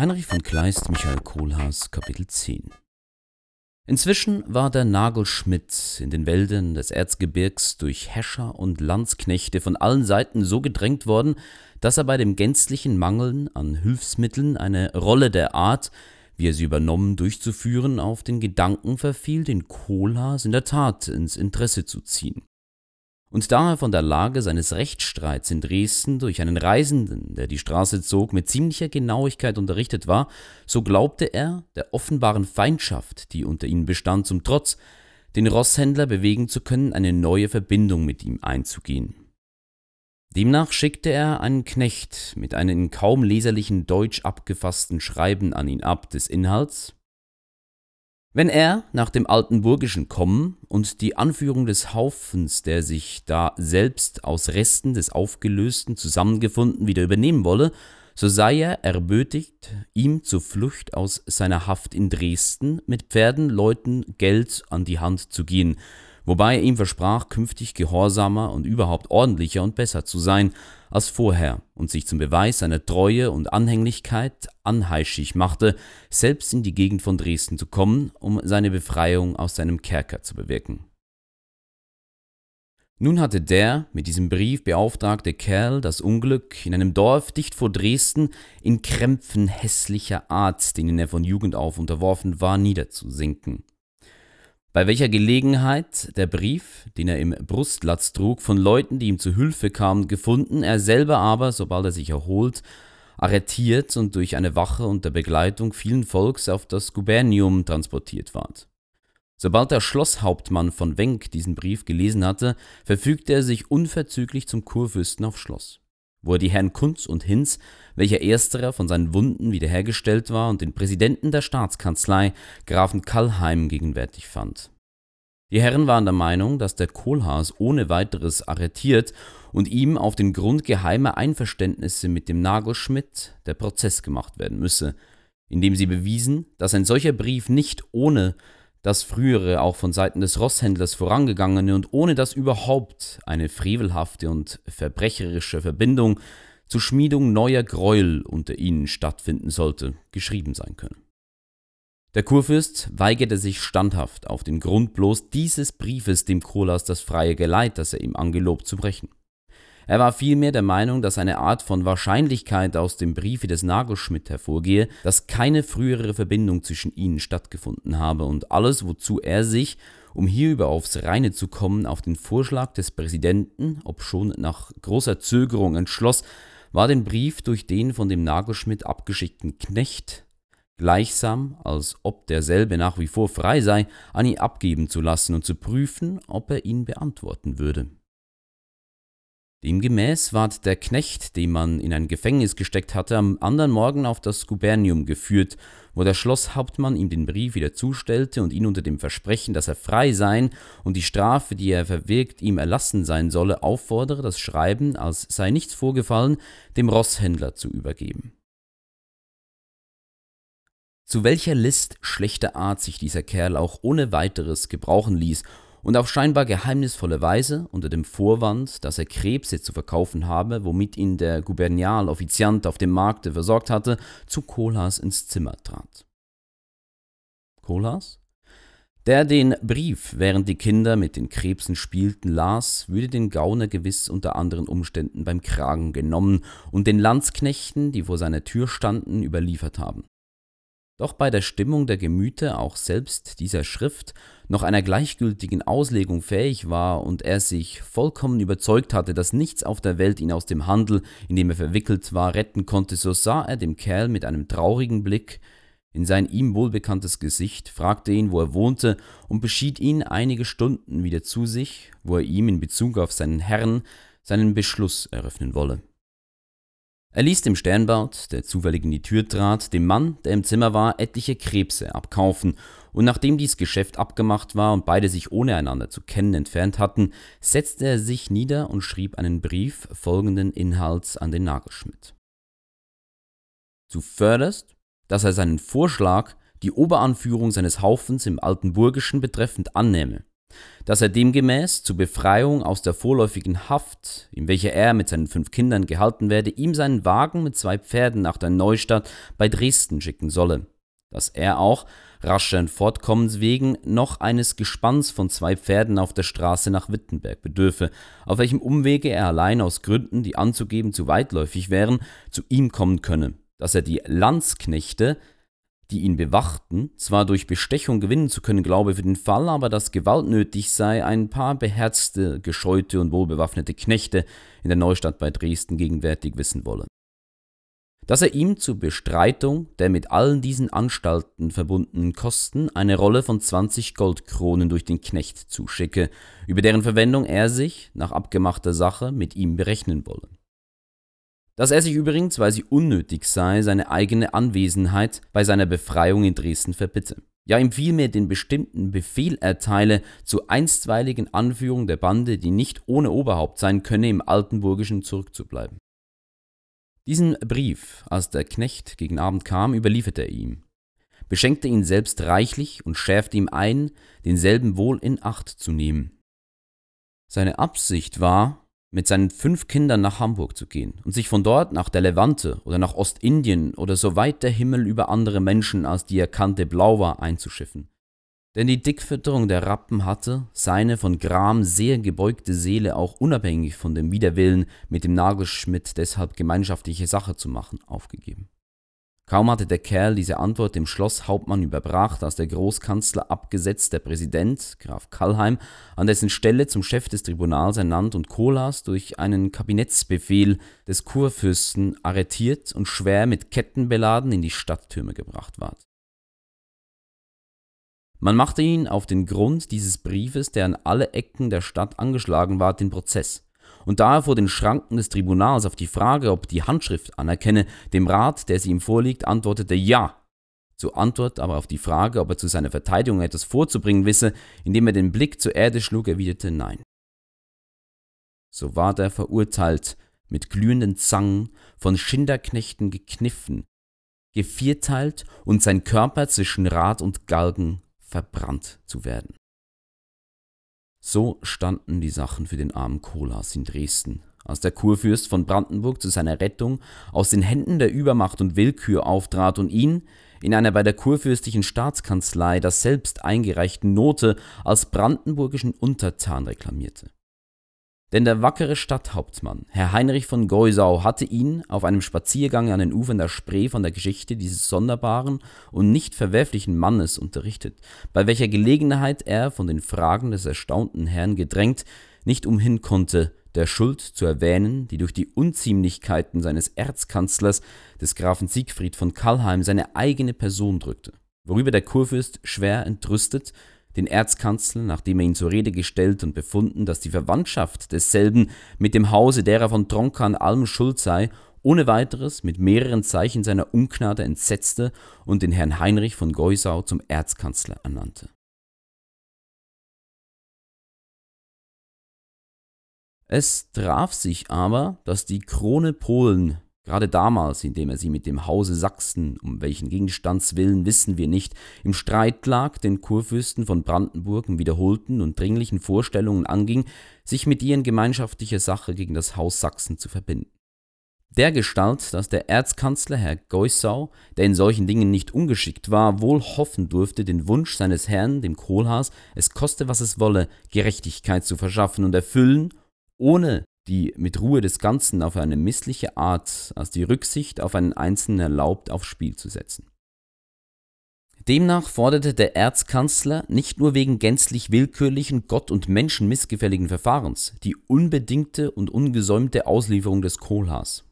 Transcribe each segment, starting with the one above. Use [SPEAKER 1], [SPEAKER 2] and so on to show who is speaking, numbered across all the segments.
[SPEAKER 1] Heinrich von Kleist, Michael Kohlhaas, Kapitel 10 Inzwischen war der Nagelschmidt in den Wäldern des Erzgebirgs durch Häscher und Landsknechte von allen Seiten so gedrängt worden, dass er bei dem gänzlichen Mangeln an Hilfsmitteln eine Rolle der Art, wie er sie übernommen durchzuführen, auf den Gedanken verfiel, den Kohlhaas in der Tat ins Interesse zu ziehen und da er von der Lage seines Rechtsstreits in Dresden durch einen Reisenden, der die Straße zog, mit ziemlicher Genauigkeit unterrichtet war, so glaubte er, der offenbaren Feindschaft, die unter ihnen bestand, zum Trotz, den Rosshändler bewegen zu können, eine neue Verbindung mit ihm einzugehen. Demnach schickte er einen Knecht mit einem in kaum leserlichen Deutsch abgefassten Schreiben an ihn ab des Inhalts, wenn er nach dem Altenburgischen kommen und die Anführung des Haufens, der sich da selbst aus Resten des Aufgelösten zusammengefunden, wieder übernehmen wolle, so sei er erbötigt, ihm zur Flucht aus seiner Haft in Dresden mit Pferden, Leuten, Geld an die Hand zu gehen, wobei er ihm versprach, künftig gehorsamer und überhaupt ordentlicher und besser zu sein, als vorher und sich zum Beweis seiner Treue und Anhänglichkeit anheischig machte, selbst in die Gegend von Dresden zu kommen, um seine Befreiung aus seinem Kerker zu bewirken. Nun hatte der mit diesem Brief beauftragte Kerl das Unglück, in einem Dorf dicht vor Dresden in Krämpfen hässlicher Art, denen er von Jugend auf unterworfen war, niederzusinken bei welcher Gelegenheit der Brief, den er im Brustlatz trug, von Leuten, die ihm zu Hilfe kamen, gefunden, er selber aber, sobald er sich erholt, arretiert und durch eine Wache unter Begleitung vielen Volks auf das Gubernium transportiert ward. Sobald der Schlosshauptmann von Wenk diesen Brief gelesen hatte, verfügte er sich unverzüglich zum Kurfürsten auf Schloss wo er die Herren Kunz und Hinz, welcher ersterer von seinen Wunden wiederhergestellt war, und den Präsidenten der Staatskanzlei, Grafen Kallheim, gegenwärtig fand. Die Herren waren der Meinung, dass der Kohlhaas ohne weiteres arretiert und ihm auf den Grund geheimer Einverständnisse mit dem Nagelschmidt der Prozess gemacht werden müsse, indem sie bewiesen, dass ein solcher Brief nicht ohne das frühere auch von Seiten des Rosshändlers vorangegangene und ohne dass überhaupt eine frevelhafte und verbrecherische Verbindung zur Schmiedung neuer Gräuel unter ihnen stattfinden sollte, geschrieben sein können. Der Kurfürst weigerte sich standhaft auf den Grund bloß dieses Briefes dem Kohlhaas das freie Geleit, das er ihm angelobt, zu brechen. Er war vielmehr der Meinung, dass eine Art von Wahrscheinlichkeit aus dem Briefe des Nagelschmidt hervorgehe, dass keine frühere Verbindung zwischen ihnen stattgefunden habe und alles, wozu er sich, um hierüber aufs Reine zu kommen, auf den Vorschlag des Präsidenten, obschon nach großer Zögerung entschloss, war den Brief durch den von dem Nagelschmidt abgeschickten Knecht gleichsam, als ob derselbe nach wie vor frei sei, an ihn abgeben zu lassen und zu prüfen, ob er ihn beantworten würde. Demgemäß ward der Knecht, den man in ein Gefängnis gesteckt hatte, am anderen Morgen auf das Gubernium geführt, wo der Schlosshauptmann ihm den Brief wieder zustellte und ihn unter dem Versprechen, dass er frei sein und die Strafe, die er verwirkt, ihm erlassen sein solle, auffordere, das Schreiben, als sei nichts vorgefallen, dem Rosshändler zu übergeben. Zu welcher List schlechter Art sich dieser Kerl auch ohne weiteres gebrauchen ließ und auf scheinbar geheimnisvolle Weise unter dem Vorwand, dass er Krebse zu verkaufen habe, womit ihn der Gubernialoffiziant auf dem Markte versorgt hatte, zu Kohlhaas ins Zimmer trat. Kohlhaas? Der den Brief, während die Kinder mit den Krebsen spielten, las, würde den Gauner gewiss unter anderen Umständen beim Kragen genommen und den Landsknechten, die vor seiner Tür standen, überliefert haben. Doch bei der Stimmung der Gemüter auch selbst dieser Schrift noch einer gleichgültigen Auslegung fähig war und er sich vollkommen überzeugt hatte, dass nichts auf der Welt ihn aus dem Handel, in dem er verwickelt war, retten konnte, so sah er dem Kerl mit einem traurigen Blick in sein ihm wohlbekanntes Gesicht, fragte ihn, wo er wohnte, und beschied ihn einige Stunden wieder zu sich, wo er ihm in Bezug auf seinen Herrn seinen Beschluss eröffnen wolle. Er ließ dem Sternbart, der zufällig in die Tür trat, dem Mann, der im Zimmer war, etliche Krebse abkaufen, und nachdem dies Geschäft abgemacht war und beide sich ohne einander zu kennen entfernt hatten, setzte er sich nieder und schrieb einen Brief folgenden Inhalts an den Nagelschmidt. Zuvörderst, dass er seinen Vorschlag, die Oberanführung seines Haufens im Altenburgischen betreffend annehme, dass er demgemäß zur Befreiung aus der vorläufigen Haft, in welcher er mit seinen fünf Kindern gehalten werde, ihm seinen Wagen mit zwei Pferden nach der Neustadt bei Dresden schicken solle, dass er auch, rascheren Fortkommens wegen, noch eines Gespanns von zwei Pferden auf der Straße nach Wittenberg bedürfe, auf welchem Umwege er allein aus Gründen, die anzugeben zu weitläufig wären, zu ihm kommen könne, dass er die Landsknechte, die ihn bewachten, zwar durch Bestechung gewinnen zu können glaube für den Fall, aber dass Gewalt nötig sei, ein paar beherzte, gescheute und wohlbewaffnete Knechte in der Neustadt bei Dresden gegenwärtig wissen wolle. Dass er ihm zur Bestreitung der mit allen diesen Anstalten verbundenen Kosten eine Rolle von 20 Goldkronen durch den Knecht zuschicke, über deren Verwendung er sich, nach abgemachter Sache, mit ihm berechnen wolle dass er sich übrigens, weil sie unnötig sei, seine eigene Anwesenheit bei seiner Befreiung in Dresden verbitte. Ja, ihm vielmehr den bestimmten Befehl erteile zur einstweiligen Anführung der Bande, die nicht ohne Oberhaupt sein könne, im Altenburgischen zurückzubleiben. Diesen Brief, als der Knecht gegen Abend kam, überlieferte er ihm, beschenkte ihn selbst reichlich und schärfte ihm ein, denselben wohl in Acht zu nehmen. Seine Absicht war, mit seinen fünf Kindern nach Hamburg zu gehen und sich von dort nach der Levante oder nach Ostindien oder so weit der Himmel über andere Menschen als die er kannte blau war einzuschiffen. Denn die Dickfütterung der Rappen hatte seine von Gram sehr gebeugte Seele auch unabhängig von dem Widerwillen, mit dem Nagelschmidt deshalb gemeinschaftliche Sache zu machen, aufgegeben. Kaum hatte der Kerl diese Antwort dem Schlosshauptmann überbracht, als der Großkanzler abgesetzt der Präsident, Graf Kallheim, an dessen Stelle zum Chef des Tribunals ernannt und Kohlhaas durch einen Kabinettsbefehl des Kurfürsten arretiert und schwer mit Ketten beladen in die Stadttürme gebracht ward. Man machte ihn auf den Grund dieses Briefes, der an alle Ecken der Stadt angeschlagen ward, den Prozess und da er vor den Schranken des Tribunals auf die Frage, ob die Handschrift anerkenne, dem Rat, der sie ihm vorliegt, antwortete Ja. Zur Antwort aber auf die Frage, ob er zu seiner Verteidigung etwas vorzubringen wisse, indem er den Blick zur Erde schlug, erwiderte Nein. So ward er verurteilt, mit glühenden Zangen, von Schinderknechten gekniffen, gevierteilt und sein Körper zwischen Rad und Galgen verbrannt zu werden. So standen die Sachen für den armen Kolas in Dresden, als der Kurfürst von Brandenburg zu seiner Rettung aus den Händen der Übermacht und Willkür auftrat und ihn in einer bei der kurfürstlichen Staatskanzlei das selbst eingereichten Note als brandenburgischen Untertan reklamierte. Denn der wackere Stadthauptmann, Herr Heinrich von Geusau, hatte ihn auf einem Spaziergang an den Ufern der Spree von der Geschichte dieses sonderbaren und nicht verwerflichen Mannes unterrichtet, bei welcher Gelegenheit er, von den Fragen des erstaunten Herrn gedrängt, nicht umhin konnte, der Schuld zu erwähnen, die durch die Unziemlichkeiten seines Erzkanzlers, des Grafen Siegfried von Kallheim, seine eigene Person drückte, worüber der Kurfürst schwer entrüstet den Erzkanzler, nachdem er ihn zur Rede gestellt und befunden, dass die Verwandtschaft desselben mit dem Hause derer von Tronka an allem schuld sei, ohne weiteres mit mehreren Zeichen seiner Ungnade entsetzte und den Herrn Heinrich von Geusau zum Erzkanzler ernannte. Es traf sich aber, dass die Krone Polen Gerade damals, indem er sie mit dem Hause Sachsen, um welchen Gegenstands willen wissen wir nicht, im Streit lag, den Kurfürsten von Brandenburg in wiederholten und dringlichen Vorstellungen anging, sich mit ihr in gemeinschaftlicher Sache gegen das Haus Sachsen zu verbinden. Dergestalt, dass der Erzkanzler Herr Geusau, der in solchen Dingen nicht ungeschickt war, wohl hoffen durfte, den Wunsch seines Herrn, dem Kohlhaas, es koste was es wolle, Gerechtigkeit zu verschaffen und erfüllen, ohne die mit Ruhe des Ganzen auf eine missliche Art als die Rücksicht auf einen Einzelnen erlaubt, aufs Spiel zu setzen. Demnach forderte der Erzkanzler nicht nur wegen gänzlich willkürlichen, Gott und Menschen missgefälligen Verfahrens die unbedingte und ungesäumte Auslieferung des Kohlhaas,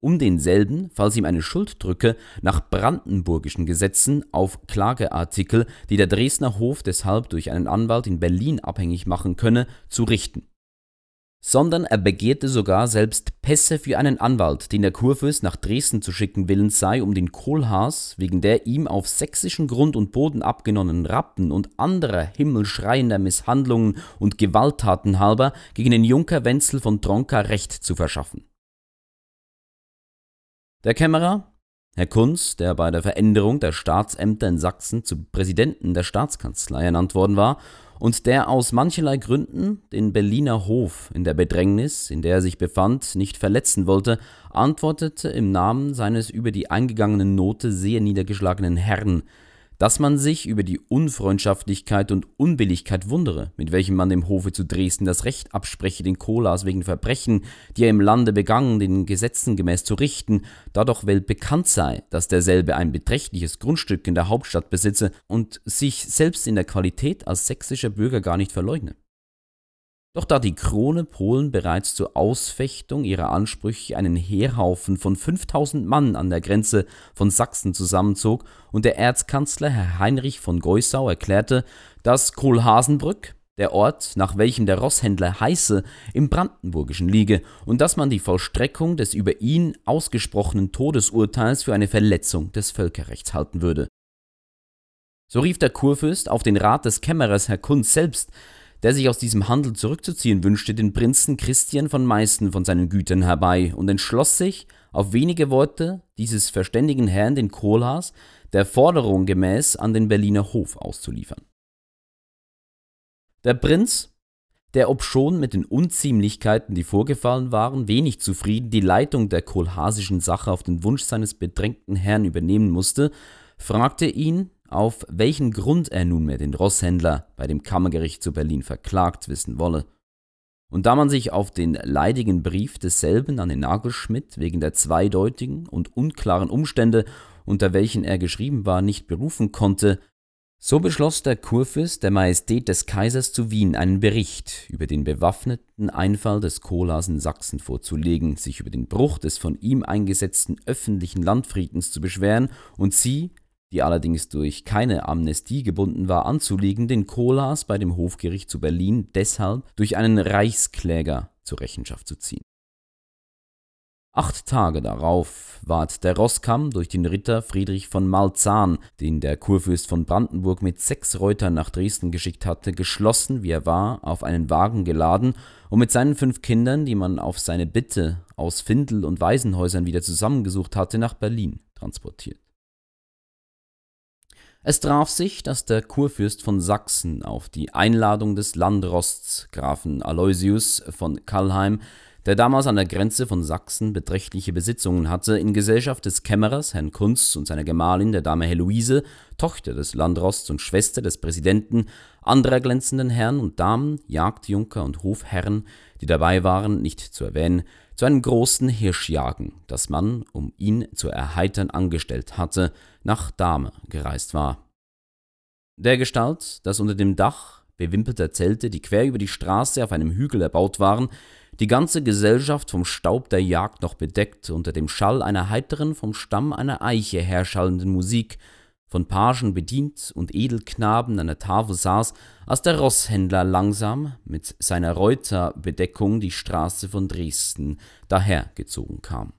[SPEAKER 1] um denselben, falls ihm eine Schuld drücke, nach brandenburgischen Gesetzen auf Klageartikel, die der Dresdner Hof deshalb durch einen Anwalt in Berlin abhängig machen könne, zu richten sondern er begehrte sogar selbst Pässe für einen Anwalt, den der Kurfürst nach Dresden zu schicken willens sei, um den Kohlhaas wegen der ihm auf sächsischen Grund und Boden abgenommenen Rappen und anderer himmelschreiender Misshandlungen und Gewalttaten halber gegen den Junker Wenzel von Tronka Recht zu verschaffen. Der Kämmerer, Herr Kunz, der bei der Veränderung der Staatsämter in Sachsen zum Präsidenten der Staatskanzlei ernannt worden war und der aus mancherlei Gründen den Berliner Hof in der Bedrängnis, in der er sich befand, nicht verletzen wollte, antwortete im Namen seines über die eingegangenen Note sehr niedergeschlagenen Herrn, dass man sich über die Unfreundschaftlichkeit und Unbilligkeit wundere, mit welchem man dem Hofe zu Dresden das Recht abspreche, den Kohlhaas wegen Verbrechen, die er im Lande begangen, den Gesetzen gemäß zu richten, da doch well bekannt sei, dass derselbe ein beträchtliches Grundstück in der Hauptstadt besitze und sich selbst in der Qualität als sächsischer Bürger gar nicht verleugne. Doch da die Krone Polen bereits zur Ausfechtung ihrer Ansprüche einen Heerhaufen von 5000 Mann an der Grenze von Sachsen zusammenzog und der Erzkanzler Herr Heinrich von Geusau erklärte, dass Kohlhaasenbrück, der Ort, nach welchem der Rosshändler heiße, im Brandenburgischen liege und dass man die Vollstreckung des über ihn ausgesprochenen Todesurteils für eine Verletzung des Völkerrechts halten würde. So rief der Kurfürst auf den Rat des Kämmerers Herr Kunz selbst, der sich aus diesem Handel zurückzuziehen wünschte, den Prinzen Christian von Meißen von seinen Gütern herbei und entschloss sich, auf wenige Worte dieses verständigen Herrn den Kohlhaas der Forderung gemäß an den Berliner Hof auszuliefern. Der Prinz, der obschon mit den Unziemlichkeiten, die vorgefallen waren, wenig zufrieden die Leitung der kohlhaasischen Sache auf den Wunsch seines bedrängten Herrn übernehmen musste, fragte ihn, auf welchen Grund er nunmehr den Rosshändler bei dem Kammergericht zu Berlin verklagt wissen wolle. Und da man sich auf den leidigen Brief desselben an den Nagelschmidt wegen der zweideutigen und unklaren Umstände, unter welchen er geschrieben war, nicht berufen konnte, so beschloss der Kurfürst der Majestät des Kaisers zu Wien einen Bericht über den bewaffneten Einfall des Kohlers in Sachsen vorzulegen, sich über den Bruch des von ihm eingesetzten öffentlichen Landfriedens zu beschweren und sie die allerdings durch keine Amnestie gebunden war, anzulegen, den Kohlhaas bei dem Hofgericht zu Berlin deshalb durch einen Reichskläger zur Rechenschaft zu ziehen. Acht Tage darauf ward der Rosskamm durch den Ritter Friedrich von Malzahn, den der Kurfürst von Brandenburg mit sechs Reutern nach Dresden geschickt hatte, geschlossen, wie er war, auf einen Wagen geladen und mit seinen fünf Kindern, die man auf seine Bitte aus Findel und Waisenhäusern wieder zusammengesucht hatte, nach Berlin transportiert. Es traf sich, dass der Kurfürst von Sachsen auf die Einladung des Landrosts Grafen Aloysius von Kallheim, der damals an der Grenze von Sachsen beträchtliche Besitzungen hatte, in Gesellschaft des Kämmerers Herrn Kunz und seiner Gemahlin der Dame Heloise, Tochter des Landrosts und Schwester des Präsidenten, anderer glänzenden Herren und Damen, Jagdjunker und Hofherren, die dabei waren, nicht zu erwähnen, zu einem großen Hirschjagen, das man, um ihn zu erheitern angestellt hatte, nach Dahme gereist war. Dergestalt, dass unter dem Dach bewimpelter Zelte, die quer über die Straße auf einem Hügel erbaut waren, die ganze Gesellschaft vom Staub der Jagd noch bedeckt, unter dem Schall einer heiteren, vom Stamm einer Eiche herschallenden Musik, von Pagen bedient und Edelknaben an der Tafel saß, als der Rosshändler langsam mit seiner Reuterbedeckung die Straße von Dresden dahergezogen kam.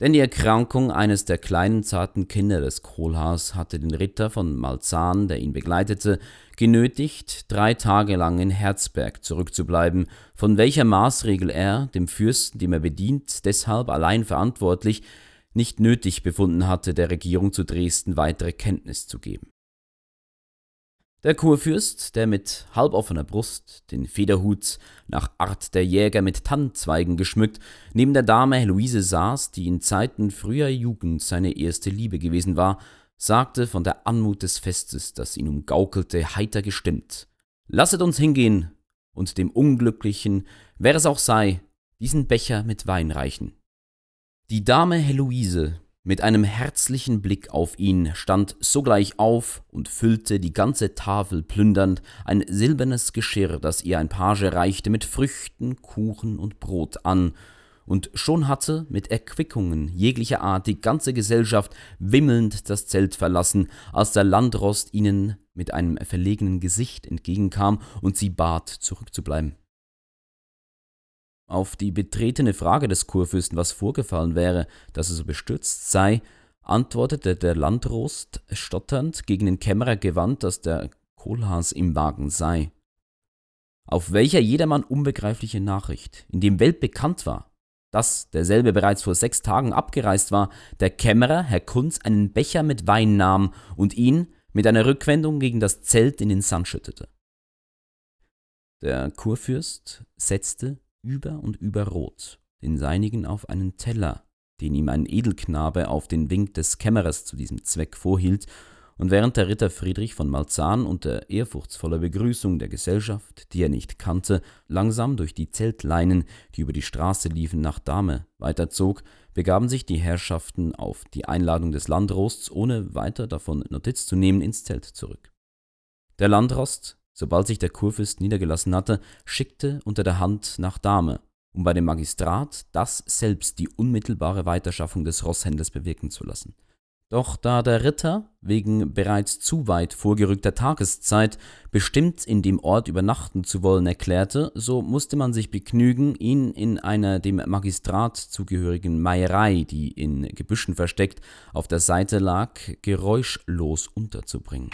[SPEAKER 1] Denn die Erkrankung eines der kleinen zarten Kinder des Kohlhaas hatte den Ritter von Malzahn, der ihn begleitete, genötigt, drei Tage lang in Herzberg zurückzubleiben, von welcher Maßregel er, dem Fürsten, dem er bedient, deshalb allein verantwortlich, nicht nötig befunden hatte, der Regierung zu Dresden weitere Kenntnis zu geben. Der Kurfürst, der mit halboffener Brust, den Federhut nach Art der Jäger mit Tannenzweigen geschmückt, neben der Dame Heloise saß, die in Zeiten früher Jugend seine erste Liebe gewesen war, sagte von der Anmut des Festes, das ihn umgaukelte, heiter gestimmt. Lasset uns hingehen und dem Unglücklichen, wer es auch sei, diesen Becher mit Wein reichen. Die Dame Heloise, mit einem herzlichen Blick auf ihn, stand sogleich auf und füllte die ganze Tafel plündernd ein silbernes Geschirr, das ihr ein Page reichte, mit Früchten, Kuchen und Brot an, und schon hatte mit Erquickungen jeglicher Art die ganze Gesellschaft wimmelnd das Zelt verlassen, als der Landrost ihnen mit einem verlegenen Gesicht entgegenkam und sie bat, zurückzubleiben. Auf die betretene Frage des Kurfürsten, was vorgefallen wäre, dass er so bestürzt sei, antwortete der Landrost stotternd gegen den Kämmerer gewandt, dass der Kohlhaas im Wagen sei. Auf welcher jedermann unbegreifliche Nachricht, in dem Welt bekannt war, dass derselbe bereits vor sechs Tagen abgereist war, der Kämmerer, Herr Kunz, einen Becher mit Wein nahm und ihn, mit einer Rückwendung gegen das Zelt in den Sand schüttete. Der Kurfürst setzte über und über Rot den seinigen auf einen Teller, den ihm ein Edelknabe auf den Wink des Kämmerers zu diesem Zweck vorhielt, und während der Ritter Friedrich von Malzahn unter ehrfurchtsvoller Begrüßung der Gesellschaft, die er nicht kannte, langsam durch die Zeltleinen, die über die Straße liefen, nach Dahme weiterzog, begaben sich die Herrschaften auf die Einladung des Landrosts, ohne weiter davon Notiz zu nehmen, ins Zelt zurück. Der Landrost, sobald sich der Kurfürst niedergelassen hatte, schickte unter der Hand nach Dahme, um bei dem Magistrat das selbst die unmittelbare Weiterschaffung des Rosshändlers bewirken zu lassen. Doch da der Ritter wegen bereits zu weit vorgerückter Tageszeit bestimmt in dem Ort übernachten zu wollen erklärte, so musste man sich begnügen, ihn in einer dem Magistrat zugehörigen Meierei, die in Gebüschen versteckt auf der Seite lag, geräuschlos unterzubringen.